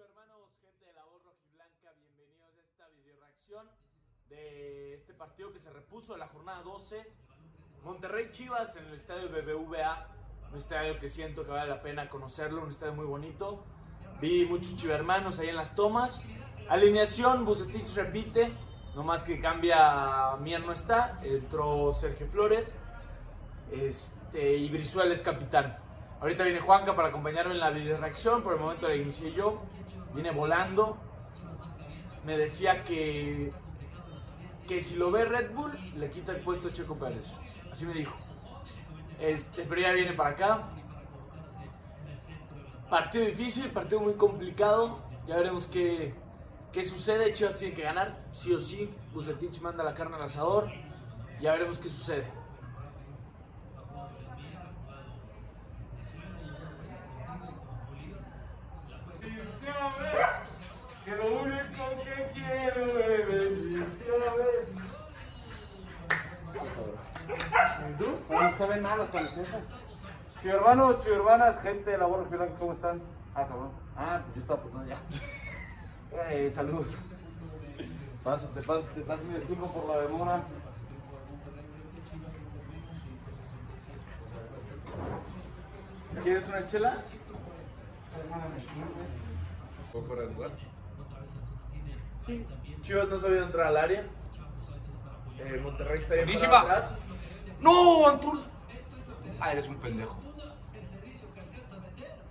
hermanos, gente de la voz rojiblanca, bienvenidos a esta video reacción de este partido que se repuso de la jornada 12. Monterrey Chivas en el estadio BBVA, un estadio que siento que vale la pena conocerlo, un estadio muy bonito. Vi muchos chivermanos ahí en las tomas. Alineación, Bucetich repite, nomás que cambia, Mier no está, entró Sergio Flores este, y Brizuela es capitán. Ahorita viene Juanca para acompañarme en la video reacción, por el momento la inicié yo, viene volando. Me decía que, que si lo ve Red Bull, le quita el puesto a Checo Pérez. Así me dijo. Este, pero ya viene para acá. Partido difícil, partido muy complicado. Ya veremos qué, qué sucede. Chivas tiene que ganar, sí o sí. Bucetich manda la carne al asador. Ya veremos qué sucede. Que lo único que quiero es venirse a ver. ¿Y tú? No se ven nada las camisetas. Chido hermanos, chido hermanas, gente de la Borja Blanca, ¿cómo están? Ah, cabrón. Ah, pues yo estaba pues no, ya. Eh, saludos. Pásate, pásate, pásame el tiempo por la demora. ¿Quieres una chela? ¿Fue fuera de lugar? Sí. Chivas no sabía entrar al área. Eh, Monterrey está bien. ¡No, Antul! Ah, eres un pendejo.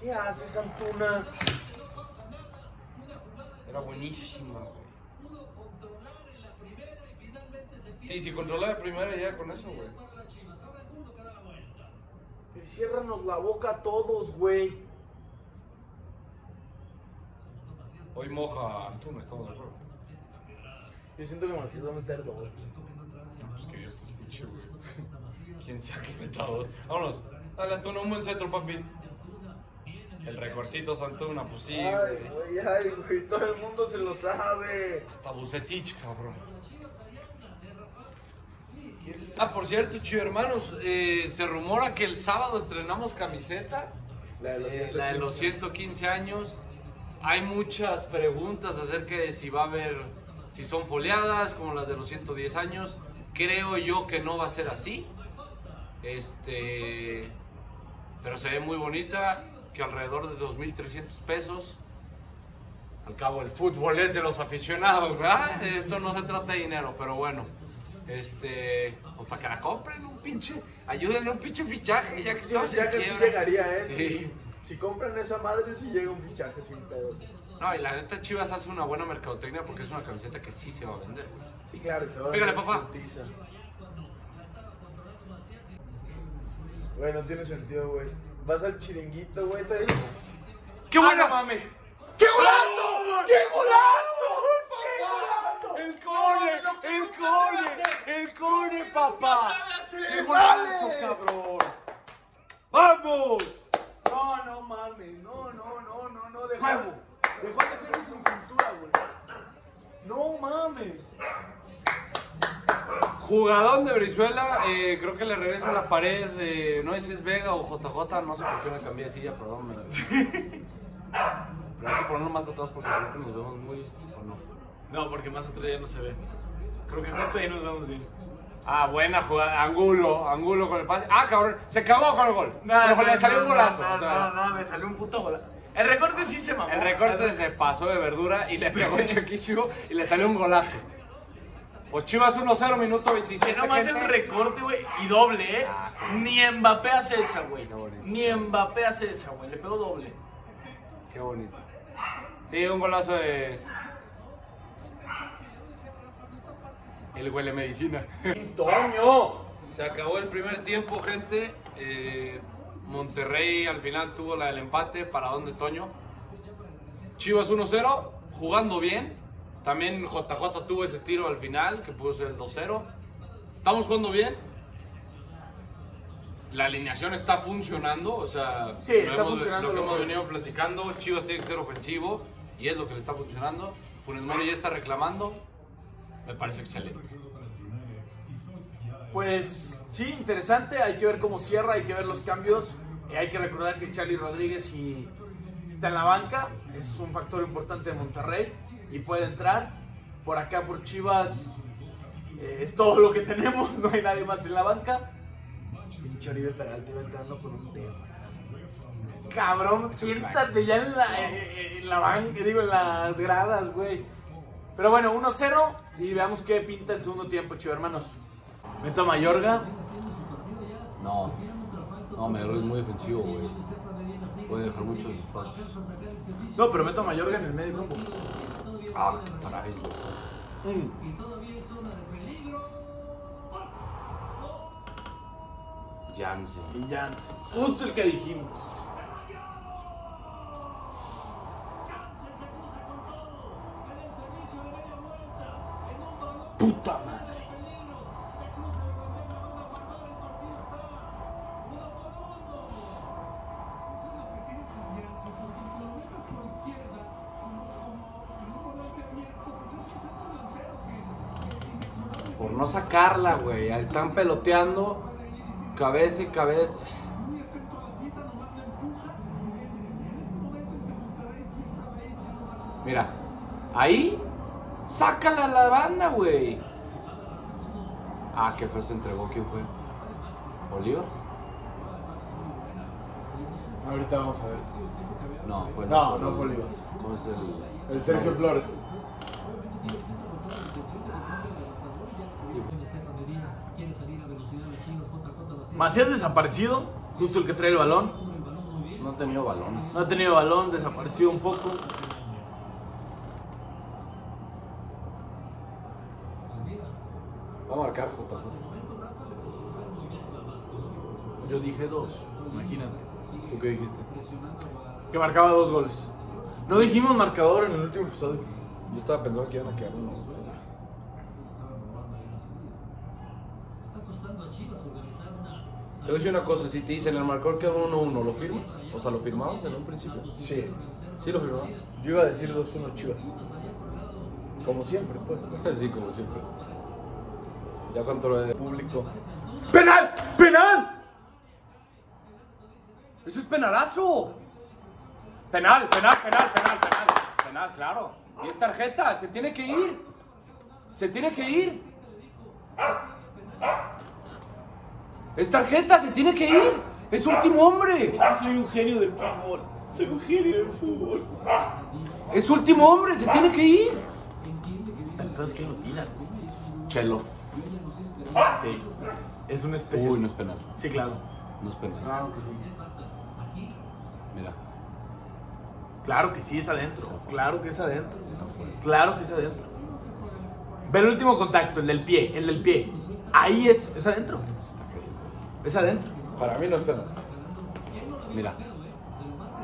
¿Qué haces, Antuna? Era buenísima, güey. Sí, si controla de primera ya con eso, güey. Ciérranos la boca a todos, güey. Hoy moja Antuna, estamos de acuerdo. Yo siento que Marcelo va a meter dos. No, pues que Dios te escuche, güey. Quién sea que meta dos. Vámonos. Dale, Antuna, un buen centro, papi. El recortito Antuna, pues sí, Ay, güey. ay, güey, todo el mundo se lo sabe. Hasta Bucetich, cabrón. Ah, por cierto, chido hermanos, eh, se rumora que el sábado estrenamos camiseta. La de los, Eh, la de los 115 años. Hay muchas preguntas acerca de si va a haber, si son foliadas como las de los 110 años. Creo yo que no va a ser así. Este, pero se ve muy bonita, que alrededor de 2.300 pesos. Al cabo, el fútbol es de los aficionados, ¿verdad? Esto no se trata de dinero, pero bueno. Este, pues para que la compren un pinche, ayúdenle un pinche fichaje, ya que Sí, ya que llegaría, ¿eh? Sí. Si, si compran esa madre, sí llega un fichaje sin pedos. No, y la neta Chivas hace una buena mercadotecnia porque es una camiseta que sí se va a vender, güey. Sí, claro, se va a Pégale, ver papá. putiza. Güey, no tiene sentido, güey. Vas al chiringuito, güey, te digo. ¡Qué ¡Ah, no mames! ¡Qué golazo! ¡Qué golazo! ¡El core! ¡El core! ¡El core, papá! ¡Qué golazo, cabrón! ¡Vamos! No, no mames, no, no, no, no, no, dejó, ¿Cómo? Dejó al defensa sin cintura, güey. No mames. Jugadón de Brizuela, eh, creo que le regresa la pared de, no sé si es Vega o JJ, no sé por qué me cambié de silla, perdón. me- Pero hay que ponerlo más atrás porque creo que nos vemos muy, ¿o no? No, porque más atrás ya no se ve. Creo que justo ahí nos vemos bien. Ah, buena jugada. Angulo, Angulo con el pase. Ah, cabrón, se cagó con el gol. Pero le salió un golazo. No, o sea, no, no, le salió un puto golazo. El recorte sí se mamó. el recorte se pasó de verdura y le pegó chequísimo y le salió un golazo. Pues Chivas 1-0, minuto 27. Que nomás gente. el recorte, güey, y doble, ¿eh? Ah, Ni Mbappé hace esa, güey. Qué bonito. Ni Mbappé hace esa, güey. Le pegó doble. Qué bonito. Sí, un golazo de. El huele medicina. ¡Toño! Se acabó el primer tiempo, gente. Eh, Monterrey al final tuvo la del empate. ¿Para dónde, Toño? Chivas 1-0, jugando bien. También JJ tuvo ese tiro al final, que pudo ser el 2-0. Estamos jugando bien. La alineación está funcionando, o sea, Sí, lo está hemos- funcionando Lo que lo- hemos venido platicando, Chivas tiene que ser ofensivo y es lo que le está funcionando. Funes Mori ya está reclamando, me parece excelente. Pues sí, interesante. Hay que ver cómo cierra, hay que ver los cambios. Eh, hay que recordar que Charlie Rodríguez y, está en la banca, es un factor importante de Monterrey y puede entrar. Por acá, por Chivas, eh, es todo lo que tenemos, no hay nadie más en la banca. Pinche Oribe Peralta iba entrando con un dedo. Cabrón, siéntate ya en la, eh, en la banca, digo, en las gradas, güey. Pero bueno, 1-0 y veamos qué pinta el segundo tiempo, chivo hermanos. Meto a Mayorga. No, no, Mayorga es muy defensivo, güey. Puede dejar muchos espacios. No, pero meto a Mayorga en el medio campo. Ah, caray. Mm. Jansen. Y Jansen. Justo el que dijimos. No sacarla, güey. Están peloteando. Cabeza y cabeza. Mira, ahí, sácala la banda, güey. Ah, que fue, se entregó, ¿quién fue? ¿Olivas? Ahorita vamos a ver. No, fue No, no fue Olivas. ¿Cómo es el? El Sergio Flores. Macías desaparecido, justo el que trae el balón. No ha tenido balones. No ha tenido balón, desaparecido un poco. Va a marcar JJ. Yo dije dos, imagínate. ¿Tú qué dijiste? Que marcaba dos goles. No dijimos marcador en el último episodio. Yo estaba pensando que iban a quedar uno. Te voy a decir una cosa, si te dicen el marcador quedó 1-1, ¿lo firmas? O sea, ¿lo firmamos en un principio? Sí. Sí, lo firmamos. Yo iba a decir 2-1 Chivas. Como siempre, pues. Sí, como siempre. Ya cuánto el Público. ¡Penal! ¡Penal! ¡Eso es penalazo! Penal, penal, penal, penal, penal. Penal, claro. Y es tarjeta, se tiene que ir. Se tiene que ir. Es tarjeta, se tiene que ir. Es último hombre. soy un genio del fútbol. Soy un genio del fútbol. Es último hombre, se tiene que ir. El peor es que lo tira. Chelo. Sí. Es una especie. Uy, no es penal. Sí, claro. No es penal. Mira. Claro que sí es adentro. Claro que es adentro. Claro que es adentro. Ve el último contacto, el del pie, el del pie. Ahí es, es adentro. Es adentro. Para mí no es penal. Mira.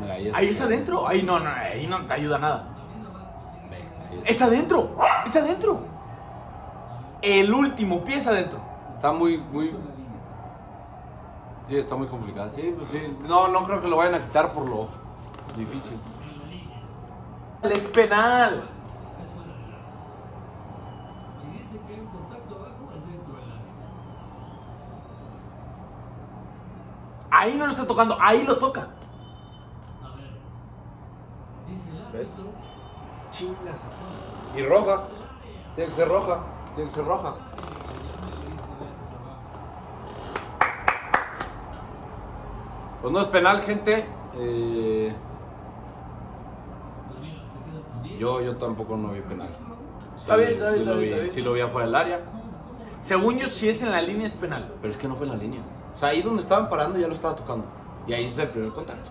Mira, ahí es. Ahí es adentro. Ahí no, no, ahí no te ayuda nada. Ahí es. Es adentro. Es adentro. El último pie es adentro. Está muy, muy. Sí, está muy complicado. Sí, pues sí. No, no creo que lo vayan a quitar por lo difícil. Es penal. Ahí no lo está tocando, ahí lo toca. ¿Ves? Chingas. Y roja. Tiene que ser roja. Tiene que ser roja. Pues no es penal, gente. Eh, yo, yo tampoco no vi penal. Está bien, está bien, sí está lo bien, vi, está bien. sí lo vi afuera del área. Según yo, si es en la línea es penal. Pero es que no fue en la línea. O sea, ahí donde estaban parando ya lo estaba tocando. Y ahí es el primer contacto.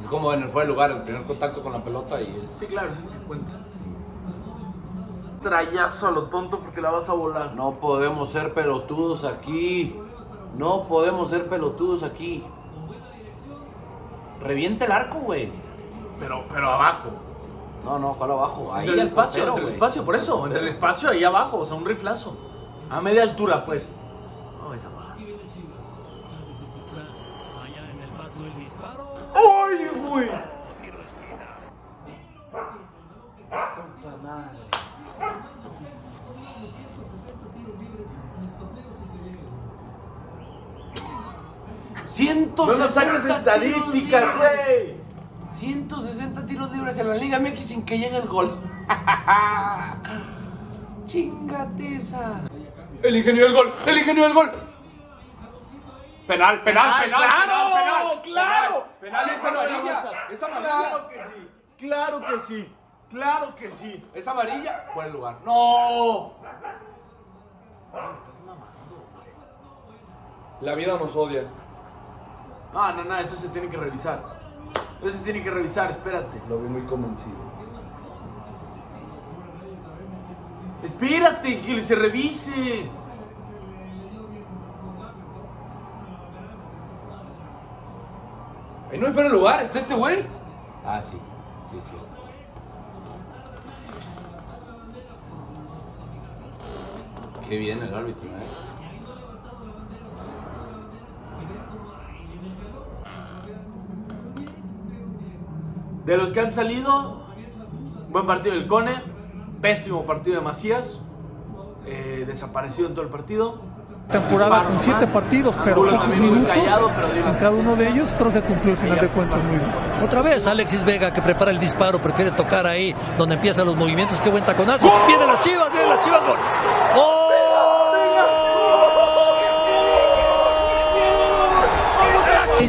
Es como en el fuera del lugar, el primer contacto con la pelota y es... Sí, claro, es el que cuenta. Trayazo a lo tonto porque la vas a volar. No podemos ser pelotudos aquí. No podemos ser pelotudos aquí. Revienta el arco, güey. Pero, pero abajo. No, no, ¿cuál abajo? Ahí Entre el espacio, portero, entre el espacio, por eso. Entre el espacio ahí abajo, o sea, un riflazo. A media altura, pues. No, esa madre. Allá en el pasto el disparo. ¡Ay, güey! ¡Ciento No saques estadísticas, güey. 160 tiros libres en la Liga MX sin que llegue el gol. Chingate esa. El ingenio del gol, el ingenio del gol. Penal, penal, penal, claro, penal, penal, claro. Penal, es amarilla. Es amarilla. Claro que sí. Claro que sí. Claro que sí. Es amarilla. Fue el lugar. No. Estás mamando. La vida nos odia. No, no, no, eso se tiene que revisar. Eso se tiene que revisar, espérate. Lo vi muy convencido. Espérate, que se revise. Ahí no hay fuera de lugar, está este güey. Ah, sí, sí, sí. Qué bien el árbitro, ¿eh? De los que han salido, buen partido del Cone, pésimo partido de Macías, eh, desaparecido en todo el partido. temporada con siete partidos, pero Angulo pocos minutos. callado, pero En cada uno de ellos creo que cumplió el final de cuentas muy bien. Otra vez Alexis Vega que prepara el disparo, prefiere tocar ahí donde empiezan los movimientos. Qué buen taconazo. Vienen las chivas, vienen las chivas, gol. ¡Gol!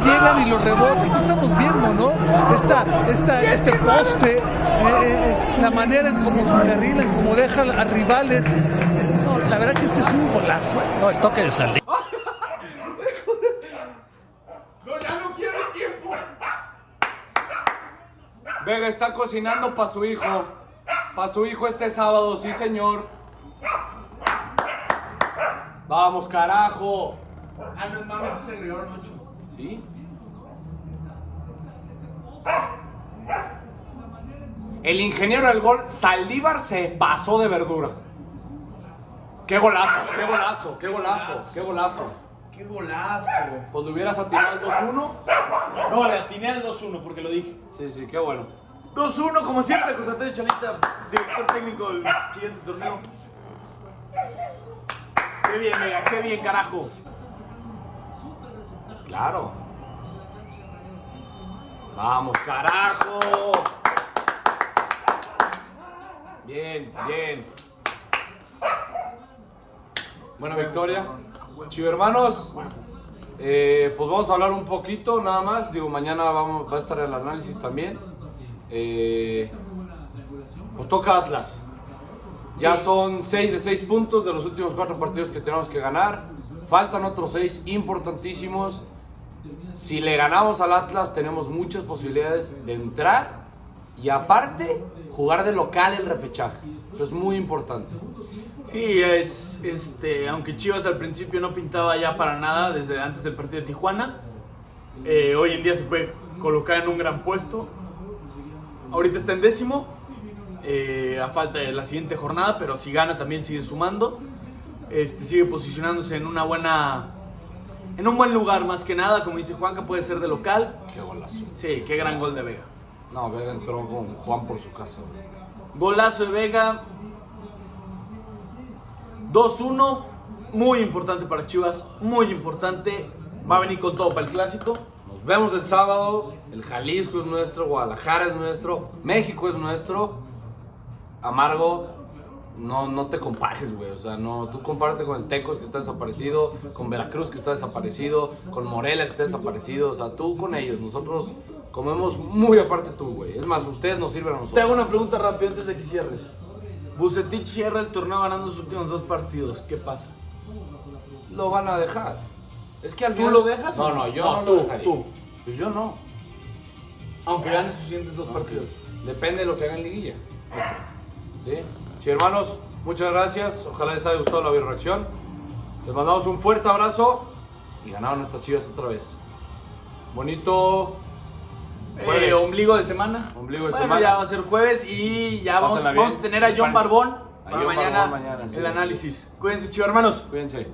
Llegan y los rebotes, ¿qué estamos viendo, no? Esta, esta, este poste, eh, eh, la manera en cómo se encarrilan, cómo dejan a rivales. No, la verdad que este es un golazo. No, el toque de salida. No, ya no quiero el tiempo. Vega está cocinando para su hijo. Para su hijo este sábado, sí, señor. Vamos, carajo. Ah, no mames, ese rigor 8. ¿Sí? El ingeniero del gol, Saldívar, se pasó de verdura. ¡Qué golazo! ¡Qué golazo! ¡Qué golazo! ¡Qué golazo! ¡Qué golazo! Pues le hubieras atirado el 2-1. No, le atiné al 2-1 porque lo dije. Sí, sí, qué bueno. 2-1, como siempre, José Antonio Chalita, director técnico del siguiente torneo. Qué bien, Vega, qué bien, carajo. Claro. Vamos, carajo. Bien, bien. Bueno, Victoria. Chivo hermanos. eh, pues vamos a hablar un poquito nada más. Digo, mañana vamos, va a estar el análisis también. Eh, pues toca Atlas. Ya son 6 de 6 puntos de los últimos 4 partidos que tenemos que ganar. Faltan otros 6 importantísimos. Si le ganamos al Atlas tenemos muchas posibilidades de entrar y aparte jugar de local el repechaje. Eso es muy importante. Sí, es, este, aunque Chivas al principio no pintaba ya para nada desde antes del partido de Tijuana, eh, hoy en día se puede colocar en un gran puesto. Ahorita está en décimo, eh, a falta de la siguiente jornada, pero si gana también sigue sumando. Este, sigue posicionándose en una buena, en un buen lugar más que nada, como dice Juanca, puede ser de local. Qué golazo. Sí, qué gran gol de Vega. No, Vega entró con Juan por su casa. Golazo de Vega. 2-1. Muy importante para Chivas. Muy importante. Va a venir con todo para el clásico. Nos vemos el sábado. El Jalisco es nuestro, Guadalajara es nuestro, México es nuestro. Amargo, no, no te compares, güey. O sea, no, tú compárate con el Tecos que está desaparecido, con Veracruz que está desaparecido, con Morelia que está desaparecido. O sea, tú con ellos. Nosotros comemos muy aparte tú, güey. Es más, ustedes nos sirven a Te nosotros. hago una pregunta rápida antes de que cierres. Bucetich cierra el torneo ganando sus últimos dos partidos. ¿Qué pasa? Lo van a dejar. Es que al ¿Tú final. lo dejas? No, no, yo No, no, tú, lo dejaría. tú. Pues yo no. Aunque gane sus siguientes dos partidos. Depende de lo que haga en liguilla. ¿Sí? Sí, hermanos, muchas gracias. Ojalá les haya gustado la reacción. Les mandamos un fuerte abrazo y ganaron nuestras chivas otra vez. Bonito Eh, Jueves. ombligo de semana. Ombligo de Bueno, semana. ya va a ser jueves y ya vamos, a tener a John Barbón para mañana, el análisis. Cuídense, chivos hermanos. Cuídense.